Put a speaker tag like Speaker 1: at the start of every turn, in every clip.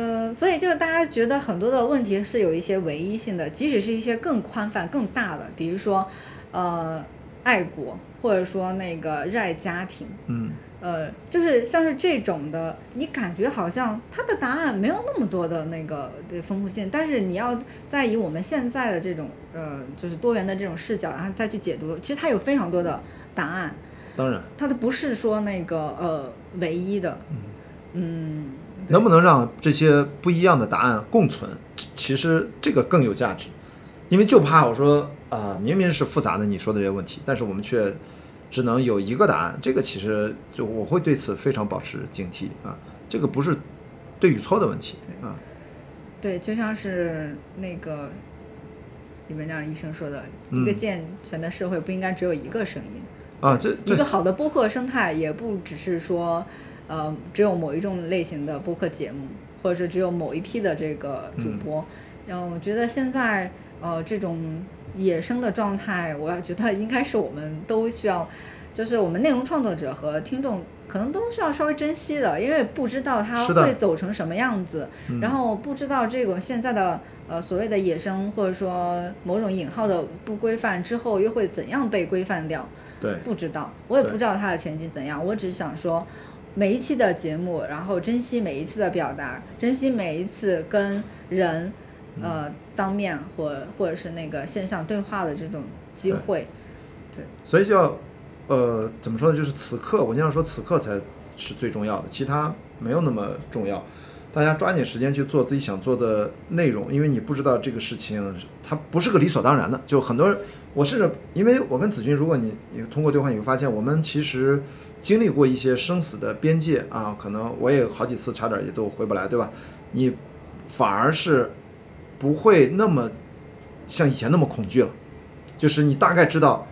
Speaker 1: 呃，所以就是大家觉得很多的问题是有一些唯一性的，即使是一些更宽泛、更大的，比如说，呃，爱国，或者说那个热爱家庭，
Speaker 2: 嗯，
Speaker 1: 呃，就是像是这种的，你感觉好像它的答案没有那么多的那个的丰富性，但是你要再以我们现在的这种呃，就是多元的这种视角，然后再去解读，其实它有非常多的答案，
Speaker 2: 当然，
Speaker 1: 它的不是说那个呃唯一的，嗯，对
Speaker 2: 能不能让这些不一样的答案共存？其其实这个更有价值，因为就怕我说啊、明明是复杂的你说的这些问题，但是我们却只能有一个答案，这个其实就我会对此非常保持警惕啊，这个不是对与错的问题啊，
Speaker 1: 对，就像是那个李文亮医生说的，
Speaker 2: 嗯
Speaker 1: 一个健全的社会不应该只有一个声音。
Speaker 2: 啊，这对
Speaker 1: 一个好的播客生态也不只是说，呃，只有某一种类型的播客节目，或者是只有某一批的这个主播。然后我觉得现在呃这种野生的状态，我觉得应该是我们都需要，就是我们内容创作者和听众。可能都需要稍微珍惜的，因为不知道它会走成什么样子，然后不知道这个现在的呃所谓的野生或者说某种引号的不规范之后又会怎样被规范掉。
Speaker 2: 对
Speaker 1: 不知道，我也不知道它的前景怎样。我只是想说，每一期的节目，然后珍惜每一次的表达，珍惜每一次跟人，
Speaker 2: 嗯
Speaker 1: 呃，当面或或者是那个线上对话的这种机会。
Speaker 2: 对所以就要，呃，怎么说呢？就是此刻，我经常说此刻才是最重要的，其他没有那么重要。大家抓紧时间去做自己想做的内容，因为你不知道这个事情，它不是个理所当然的。就很多人，我甚至因为我跟子君，如果你你通过对话，你会发现我们其实经历过一些生死的边界啊，可能我也好几次差点也都回不来，对吧？你反而是不会那么像以前那么恐惧了，就是你大概知道。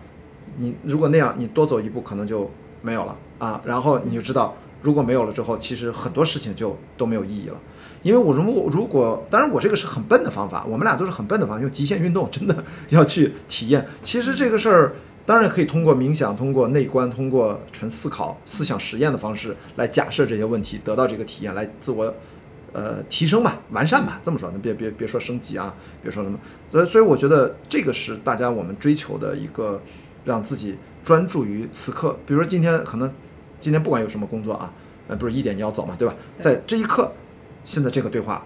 Speaker 2: 你如果那样，你多走一步可能就没有了啊。然后你就知道，如果没有了之后，其实很多事情就都没有意义了。因为我如果如果，当然我这个是很笨的方法，我们俩都是很笨的方法，用极限运动真的要去体验。其实这个事儿当然可以通过冥想、通过内观、通过纯思考、思想实验的方式来假设这些问题，得到这个体验，来自我。呃，提升吧，完善吧，这么说，那别别别说升级啊，别说什么，所以所以我觉得这个是大家我们追求的一个，让自己专注于此刻。比如说今天可能今天不管有什么工作啊，呃，不是一点你要走嘛，对吧？在这一刻，现在这个对话，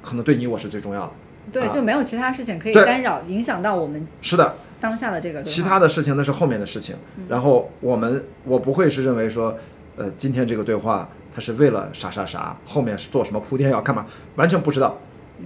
Speaker 2: 可能对你我是最重要的。
Speaker 1: 对，
Speaker 2: 啊
Speaker 1: 就没有其他事情可以干扰、影响到我们
Speaker 2: 是的，
Speaker 1: 当下的这个。
Speaker 2: 其他的事情那是后面的事情。然后我们我不会是认为说，呃，今天这个对话它是为了啥啥啥，后面是做什么铺垫要干嘛，完全不知道。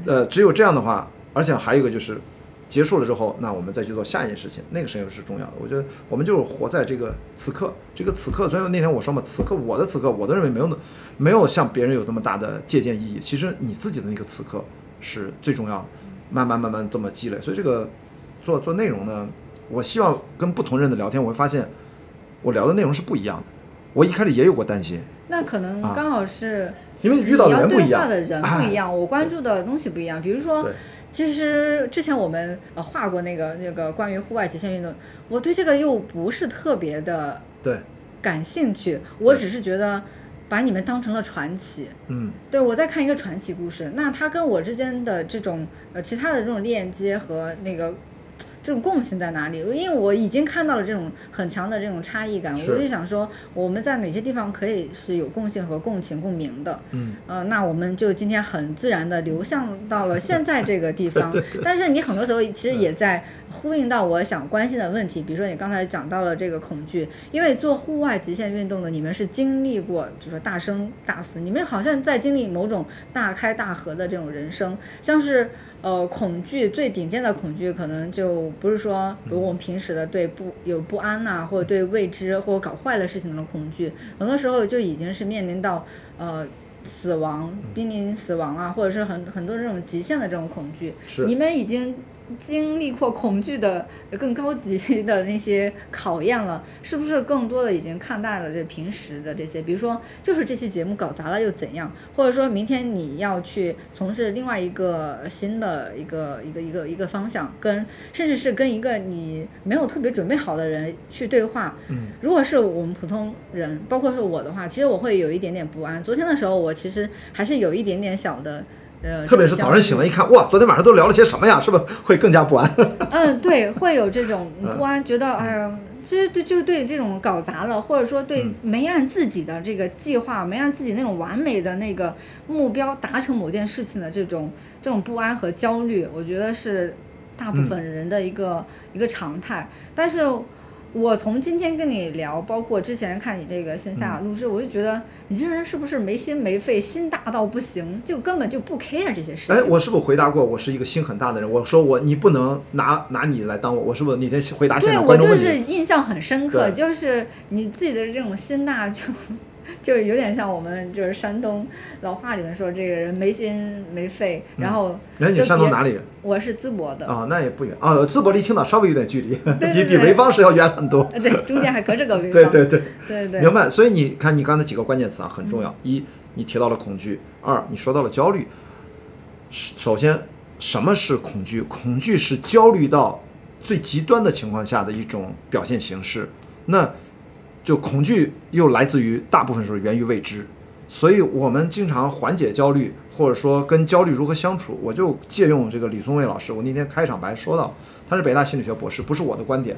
Speaker 2: 呃，只有这样的话，而且还有一个就是。结束了之后，那我们再去做下一件事情，那个事情是重要的。我觉得我们就是活在这个此刻，这个此刻。所以那天我说嘛，此刻我的此刻，我都认为没有那没有像别人有那么大的借鉴意义。其实你自己的那个此刻是最重要的，慢慢慢慢这么积累。所以这个做做内容呢，我希望跟不同人的聊天，我会发现我聊的内容是不一样的。我一开始也有过担心，
Speaker 1: 那可能
Speaker 2: 啊
Speaker 1: 刚好是
Speaker 2: 因为遇到的人不一样，
Speaker 1: 的人不一样，我关注的东西不一样。比如说
Speaker 2: 对，
Speaker 1: 其实之前我们呃画过那个那个关于户外极限运动，我对这个又不是特别的
Speaker 2: 对，
Speaker 1: 感兴趣，我只是觉得把你们当成了传奇。
Speaker 2: 嗯，
Speaker 1: 对我在看一个传奇故事，那它跟我之间的这种呃其他的这种链接和那个这种共性在哪里？因为我已经看到了这种很强的这种差异感，我就想说我们在哪些地方可以是有共性和共情共鸣的。
Speaker 2: 嗯，
Speaker 1: 呃，那我们就今天很自然的流向到了现在这个地方，但是你很多时候其实也在呼应到我想关心的问题，比如说你刚才讲到了这个恐惧，因为做户外极限运动的你们是经历过，就是说大生大死，你们好像在经历某种大开大合的这种人生，像是。呃，恐惧最顶尖的恐惧，可能就不是说如我们平时的对不有不安呐、或者对未知或搞坏的事情的恐惧，很多时候就已经是面临到呃死亡、濒临死亡啊，或者是很很多这种极限的这种恐惧。
Speaker 2: 是
Speaker 1: 你们已经经历过恐惧的更高级的那些考验了，是不是更多的已经看淡了这平时的这些？比如说，就是这期节目搞砸了又怎样？或者说明天你要去从事另外一个新的一个一个一个一个方向，跟甚至是跟一个你没有特别准备好的人去对话。
Speaker 2: 嗯，
Speaker 1: 如果是我们普通人，包括是我的话，其实我会有一点点不安。昨天的时候，我其实还是有一点点小的。呃，
Speaker 2: 特别是早上醒了，一看，哇，昨天晚上都聊了些什么呀？是不是会更加不安？
Speaker 1: 嗯，对，会有这种不安，觉得哎呀，其实对，就是对这种搞砸了，或者说对没按自己的这个计划，没按自己那种完美的那个目标达成某件事情的这种这种不安和焦虑，我觉得是大部分人的一个一个常态，但是。我从今天跟你聊，包括之前看你这个线下录制，我就觉得你这人是不是没心没肺，心大到不行，就根本就不 care 这些事情。
Speaker 2: 哎，我是不是回答过我是一个心很大的人？我说我你不能拿拿你来当我，我是不是那天回答现场
Speaker 1: 观众？对我就是印象很深刻，就是你自己的这种心大就。就有点像我们就是山东老话里面说这个人没心没肺，然后。
Speaker 2: 哎，你山东哪里人？
Speaker 1: 我是淄博的。
Speaker 2: 啊，那也不远啊，淄博离青岛稍微有点距离，
Speaker 1: 比
Speaker 2: 比潍坊是要远很多。
Speaker 1: 对，中间还隔着个潍 坊。
Speaker 2: 对对
Speaker 1: 对对对。
Speaker 2: 明白，所以你看，你刚才几个关键词啊很重要：一，你提到了恐惧；二，你说到了焦虑。首先，什么是恐惧？恐惧是焦虑到最极端的情况下的一种表现形式。那。就恐惧又来自于大部分时候源于未知，所以我们经常缓解焦虑，或者说跟焦虑如何相处，我就借用这个李松蔚老师。我那天开场白说到，他是北大心理学博士，不是我的观点。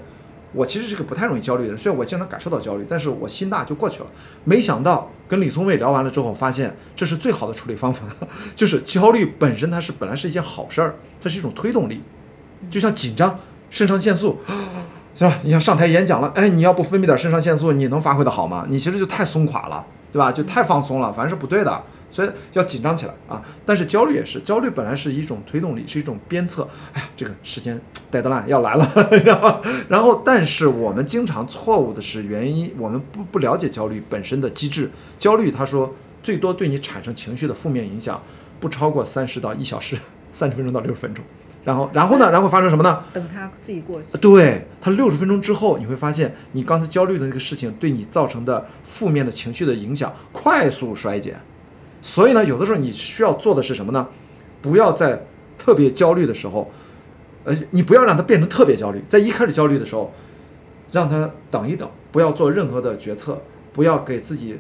Speaker 2: 我其实是个不太容易焦虑的人，虽然我经常感受到焦虑，但是我心大就过去了。没想到跟李松蔚聊完了之后，发现这是最好的处理方法，就是焦虑本身它是本来是一件好事儿，它是一种推动力，就像紧张，肾上腺素。是吧？你要上台演讲了，哎，你要不分泌点肾上腺素，你能发挥的好吗？你其实就太松垮了，对吧？就太放松了，反正是不对的，所以要紧张起来啊！但是焦虑也是，焦虑本来是一种推动力，是一种鞭策。哎呀，这个时间 deadline 要来了，然后，然后，但是我们经常错误的是原因，我们不不了解焦虑本身的机制。焦虑，他说最多对你产生情绪的负面影响不超过三十到一小时，三十分钟到六十分钟。然后，然后呢？然后发生什么呢？
Speaker 1: 等他自己过去。
Speaker 2: 对他六十分钟之后，你会发现你刚才焦虑的那个事情对你造成的负面的情绪的影响快速衰减。所以呢，有的时候你需要做的是什么呢？不要在特别焦虑的时候，呃，你不要让它变成特别焦虑。在一开始焦虑的时候，让他等一等，不要做任何的决策，不要给自己。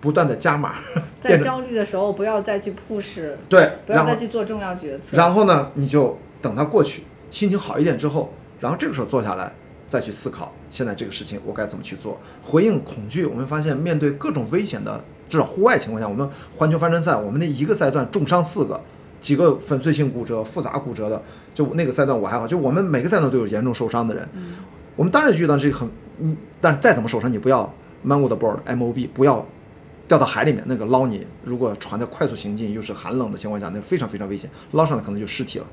Speaker 2: 不断的加码，
Speaker 1: 在焦虑的时候不要再去 push，
Speaker 2: 对，
Speaker 1: 不要再去做重要决策。
Speaker 2: 然后呢，你就等它过去，心情好一点之后，然后这个时候坐下来再去思考，现在这个事情我该怎么去做？回应恐惧，我们发现面对各种危险的，至少户外情况下，我们环球帆船赛，我们那一个赛段重伤四个，几个粉碎性骨折、复杂骨折的，就那个赛段我还好，就我们每个赛段都有严重受伤的人。我们当然遇到这个很，你但是再怎么受伤，你不要 man overboard，mob 不要。掉到海里面，那个捞你，如果船在快速行进又是寒冷的情况下，那非常非常危险，捞上来可能就尸体了。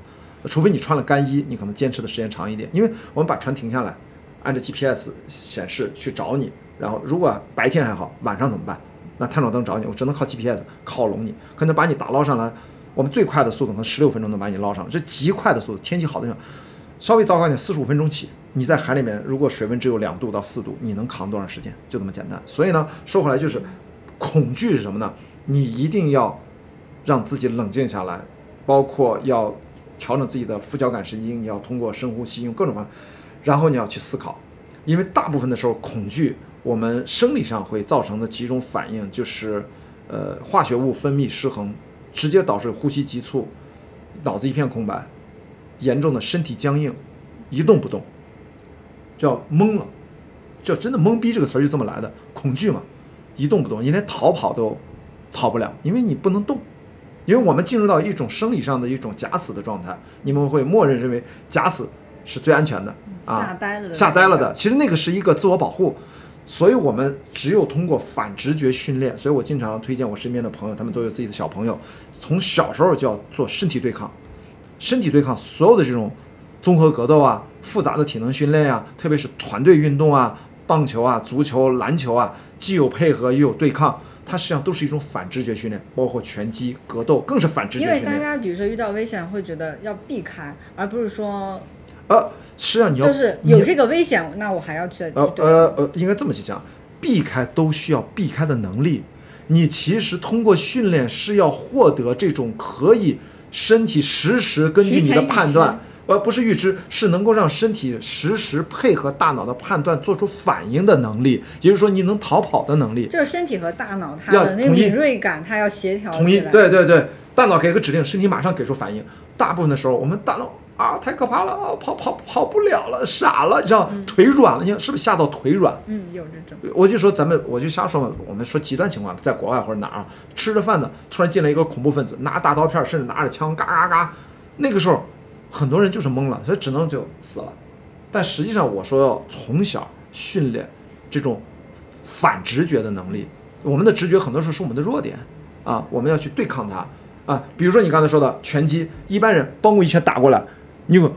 Speaker 2: 除非你穿了干衣，你可能坚持的时间长一点。因为我们把船停下来，按照 GPS 显示去找你，然后如果白天还好，晚上怎么办？那探照灯找你，我只能靠 GPS 靠拢你，可能把你打捞上来。我们最快的速度可能十六分钟能把你捞上来，这极快的速度。天气好的时候，稍微糟糕一点，四十五分钟起。你在海里面，如果水温只有两度到四度，你能扛多长时间？就这么简单。所以呢，说回来就是。恐惧是什么呢？你一定要让自己冷静下来，包括要调整自己的副交感神经，你要通过深呼吸，用各种方法，然后你要去思考。因为大部分的时候，恐惧我们生理上会造成的几种反应，就是呃化学物分泌失衡，直接导致呼吸急促，脑子一片空白，严重的身体僵硬，一动不动，叫懵了，叫真的懵逼这个词儿就这么来的，恐惧嘛。一动不动，你连逃跑都逃不了，因为你不能动，因为我们进入到一种生理上的一种假死的状态，你们会默认认为假死是最安全的啊，
Speaker 1: 吓呆了，
Speaker 2: 吓呆了的。其实那个是一个自我保护，所以我们只有通过反直觉训练。所以我经常推荐我身边的朋友，他们都有自己的小朋友，从小时候就要做身体对抗，身体对抗所有的这种综合格斗啊，复杂的体能训练啊，特别是团队运动啊。棒球啊，足球、篮球啊，既有配合又有对抗，它实际上都是一种反直觉训练，包括拳击、格斗更是反直觉
Speaker 1: 因为。大家比如说遇到危险会觉得要避开，而不是说
Speaker 2: 呃，实际上你要
Speaker 1: 就是有这个危险，那我还要去
Speaker 2: 呃呃呃，应该这么去讲，避开都需要避开的能力。你其实通过训练是要获得这种可以身体实时根据你的判断，呃，不是预知，是能够让身体实时配合大脑的判断做出反应的能力，也就是说你能逃跑的能力。
Speaker 1: 就是身体和大脑它的那个敏锐感，它要协调
Speaker 2: 统一。对对对，大脑给个指令，身体马上给出反应。大部分的时候，我们大脑啊太可怕了，啊跑跑跑不了了，傻了，你知道腿软了，你看是不是吓到腿软？
Speaker 1: 嗯，有这种。
Speaker 2: 我就说咱们，我就瞎说嘛。我们说极端情况，在国外或者哪儿啊，吃着饭呢，突然进来一个恐怖分子，拿大刀片，甚至拿着枪，嘎嘎嘎，那个时候很多人就是懵了，所以只能就死了。但实际上，我说要从小训练这种反直觉的能力。我们的直觉很多时候是我们的弱点啊，我们要去对抗它啊。比如说你刚才说的拳击，一般人嘣我一拳打过来，你有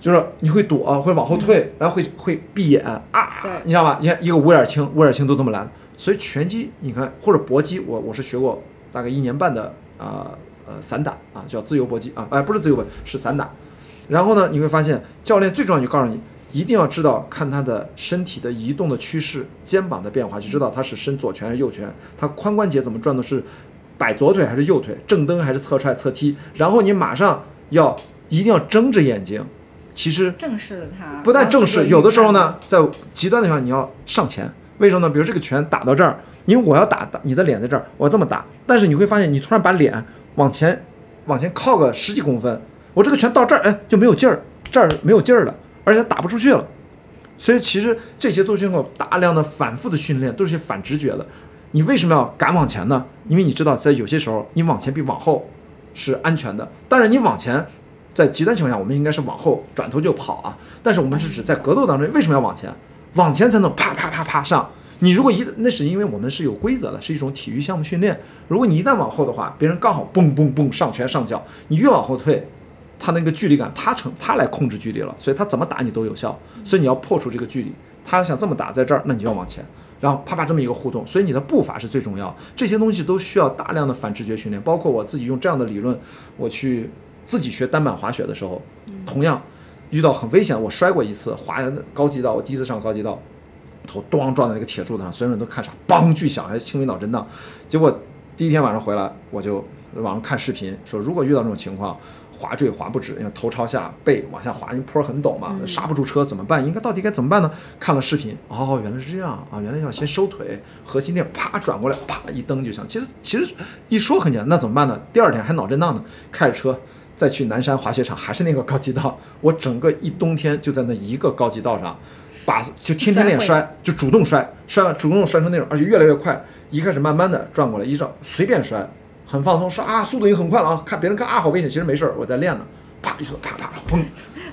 Speaker 2: 就是你会躲，会往后退，然后会会闭眼啊
Speaker 1: 对，
Speaker 2: 你知道吧？你看一个乌眼青，乌眼青都这么难，所以拳击你看或者搏击，我我是学过大概一年半的啊呃散打啊，叫自由搏击啊，哎不是自由搏，是散打。然后呢，你会发现教练最重要就告诉你，一定要知道看他的身体的移动的趋势，肩膀的变化，就知道他是伸左拳还是右拳，他髋关节怎么转的是摆左腿还是右腿，正蹬还是侧踹侧踢。然后你马上要一定要睁着眼睛，其实
Speaker 1: 正视了它，
Speaker 2: 不但正视，有的时候，呢，在极端的情况你要上前。为什么呢？比如这个拳打到这儿，因为我要打打你的脸在这儿，我要这么打，但是你会发现你突然把脸往前往前靠个十几公分，我这个拳到这儿，哎就没有劲儿，这儿没有劲儿了，而且它打不出去了。所以其实这些都是经过大量的反复的训练，都是些反直觉的。你为什么要敢往前呢？因为你知道，在有些时候你往前比往后是安全的。当然，你往前，在极端情况下，我们应该是往后转头就跑啊。但是我们是指在格斗当中，为什么要往前？往前才能啪啪啪啪上。你如果一那是因为我们是有规则的，是一种体育项目训练。如果你一旦往后的话，别人刚好蹦蹦蹦上拳上脚，你越往后退，他那个距离感，他成他来控制距离了，所以他怎么打你都有效。所以你要破除这个距离，他想这么打在这儿，那你就要往前，然后啪啪这么一个互动，所以你的步伐是最重要。这些东西都需要大量的反直觉训练，包括我自己用这样的理论，我去自己学单板滑雪的时候，同样遇到很危险，我摔过一次，滑高级道，我第一次上高级道。头咣撞在那个铁柱子上，所有人都看傻，梆巨响，还轻微脑震荡。结果第一天晚上回来，我就网上看视频，说如果遇到这种情况，滑坠滑不止，因为头朝下，背往下滑，因为坡很陡嘛，刹不住车怎么办？应该到底该怎么办呢？看了视频，哦，原来是这样啊，原来要先收腿，核心链啪转过来，啪一蹬就行。其实其实一说很简单，那怎么办呢？第二天还脑震荡呢，开着车。再去南山滑雪场，还是那个高级道，我整个一冬天就在那一个高级道上，把就天天练摔，就主动摔，摔完主动摔成那种，而且越来越快。一开始慢慢的转过来，一照随便摔，很放松，说啊速度已经很快了啊，看别人看啊好危险，其实没事儿，我在练呢。啪一说啪啪砰，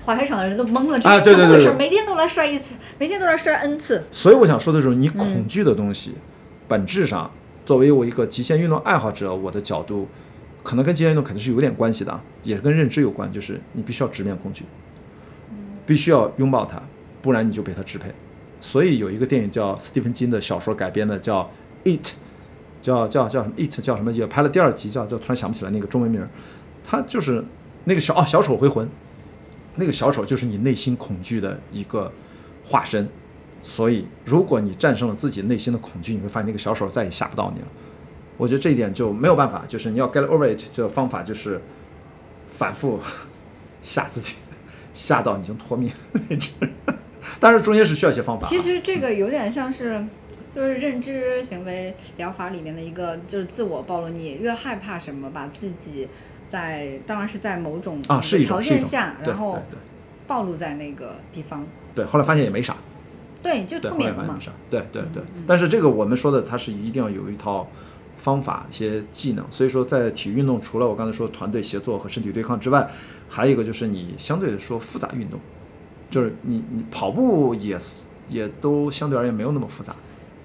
Speaker 1: 滑雪场的人都懵了，这
Speaker 2: 啊对对对对
Speaker 1: 怎么回事？每天都来摔一次，每天都来摔 n 次。
Speaker 2: 所以我想说的就是，你恐惧的东西，本质上作为我一个极限运动爱好者，我的角度，可能跟极限运动肯定是有点关系的，啊，也跟认知有关，就是你必须要直面恐惧，必须要拥抱它，不然你就被它支配。所以有一个电影叫斯蒂芬金的小说改编的，叫《It》，叫叫叫什么《It》叫什么？也拍了第二集，叫叫突然想不起来那个中文名儿。它就是那个小哦小丑回魂，那个小丑就是你内心恐惧的一个化身。所以，如果你战胜了自己内心的恐惧，你会发现那个小丑再也吓不到你了。我觉得这一点就没有办法，就是你要 get over it 这个方法就是反复 吓自己，吓到已经脱命 为止。但是中间是需要一些方法、啊。
Speaker 1: 其实这个有点像是，就是认知行为疗法里面的一个，就是自我暴露。你越害怕什么，把自己在当然是在某种
Speaker 2: 啊是一种
Speaker 1: 条件下，然后
Speaker 2: 对
Speaker 1: 暴露在那个地方，
Speaker 2: 对对，后来发现也没啥，
Speaker 1: 对，就
Speaker 2: 后来发现没。啥，对对对。但是这个我们说的，它是一定要有一套方法、一些技能。所以说，在体育运动，除了我刚才说团队协作和身体对抗之外，还有一个就是你相对来说复杂运动，就是你你跑步也也都相对而言没有那么复杂。